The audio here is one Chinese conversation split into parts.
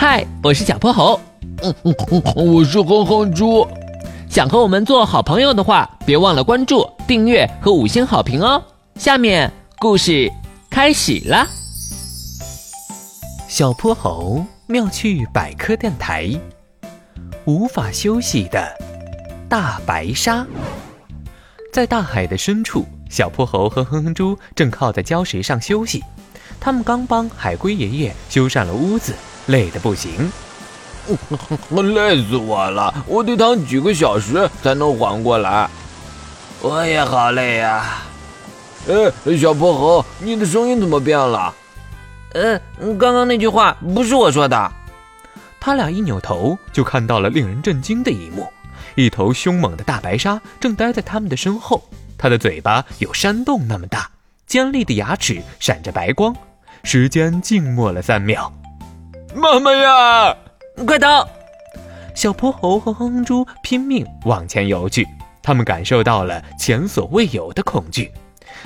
嗨，我是小泼猴。嗯嗯嗯，我是哼哼猪。想和我们做好朋友的话，别忘了关注、订阅和五星好评哦。下面故事开始了。小泼猴妙趣百科电台，无法休息的大白鲨，在大海的深处，小泼猴和哼哼猪正靠在礁石上休息。他们刚帮海龟爷爷修缮了屋子，累得不行。累死我了！我得躺几个小时才能缓过来。我也好累呀。哎，小泼猴，你的声音怎么变了？嗯，刚刚那句话不是我说的。他俩一扭头，就看到了令人震惊的一幕：一头凶猛的大白鲨正待在他们的身后，它的嘴巴有山洞那么大，尖利的牙齿闪着白光。时间静默了三秒。妈妈呀！快逃！小泼猴和哼哼猪拼命往前游去，他们感受到了前所未有的恐惧。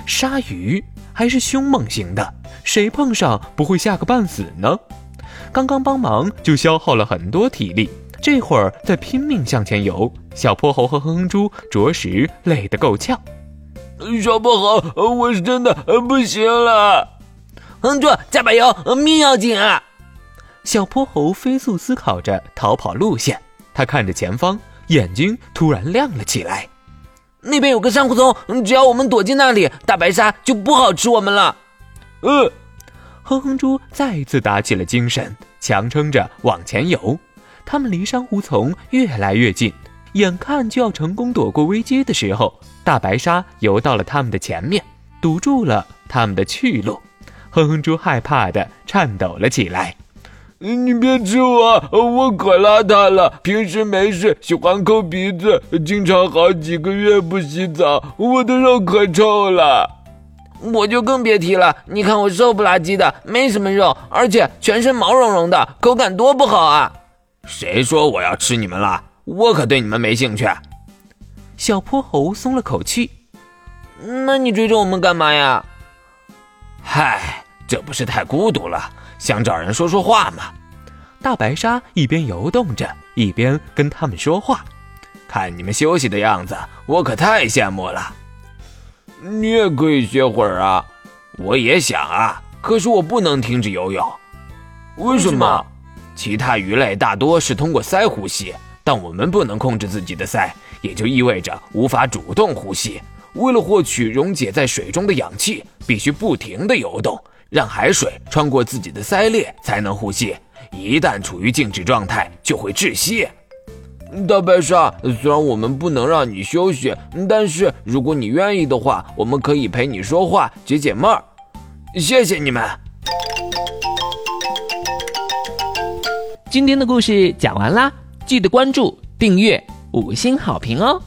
鲨鱼还是凶猛型的，谁碰上不会吓个半死呢？刚刚帮忙就消耗了很多体力，这会儿再拼命向前游，小泼猴和哼哼猪着实累得够呛。小泼猴，我是真的不行了。哼猪，加把油，命要紧啊！小泼猴飞速思考着逃跑路线，他看着前方，眼睛突然亮了起来。那边有个珊瑚丛，只要我们躲进那里，大白鲨就不好吃我们了。呃，哼哼猪再次打起了精神，强撑着往前游。他们离珊瑚丛越来越近，眼看就要成功躲过危机的时候，大白鲨游到了他们的前面，堵住了他们的去路。哼哼猪害怕的颤抖了起来。你别吃我，我可邋遢了。平时没事喜欢抠鼻子，经常好几个月不洗澡，我的肉可臭了。我就更别提了，你看我瘦不拉几的，没什么肉，而且全身毛茸茸的，口感多不好啊！谁说我要吃你们了？我可对你们没兴趣。小泼猴松了口气。那你追着我们干嘛呀？嗨，这不是太孤独了？想找人说说话嘛？大白鲨一边游动着，一边跟他们说话。看你们休息的样子，我可太羡慕了。你也可以歇会儿啊！我也想啊，可是我不能停止游泳。为什么？其他鱼类大多是通过鳃呼吸，但我们不能控制自己的鳃，也就意味着无法主动呼吸。为了获取溶解在水中的氧气，必须不停地游动。让海水穿过自己的鳃裂才能呼吸，一旦处于静止状态就会窒息。大白鲨，虽然我们不能让你休息，但是如果你愿意的话，我们可以陪你说话解解闷儿。谢谢你们。今天的故事讲完啦，记得关注、订阅、五星好评哦。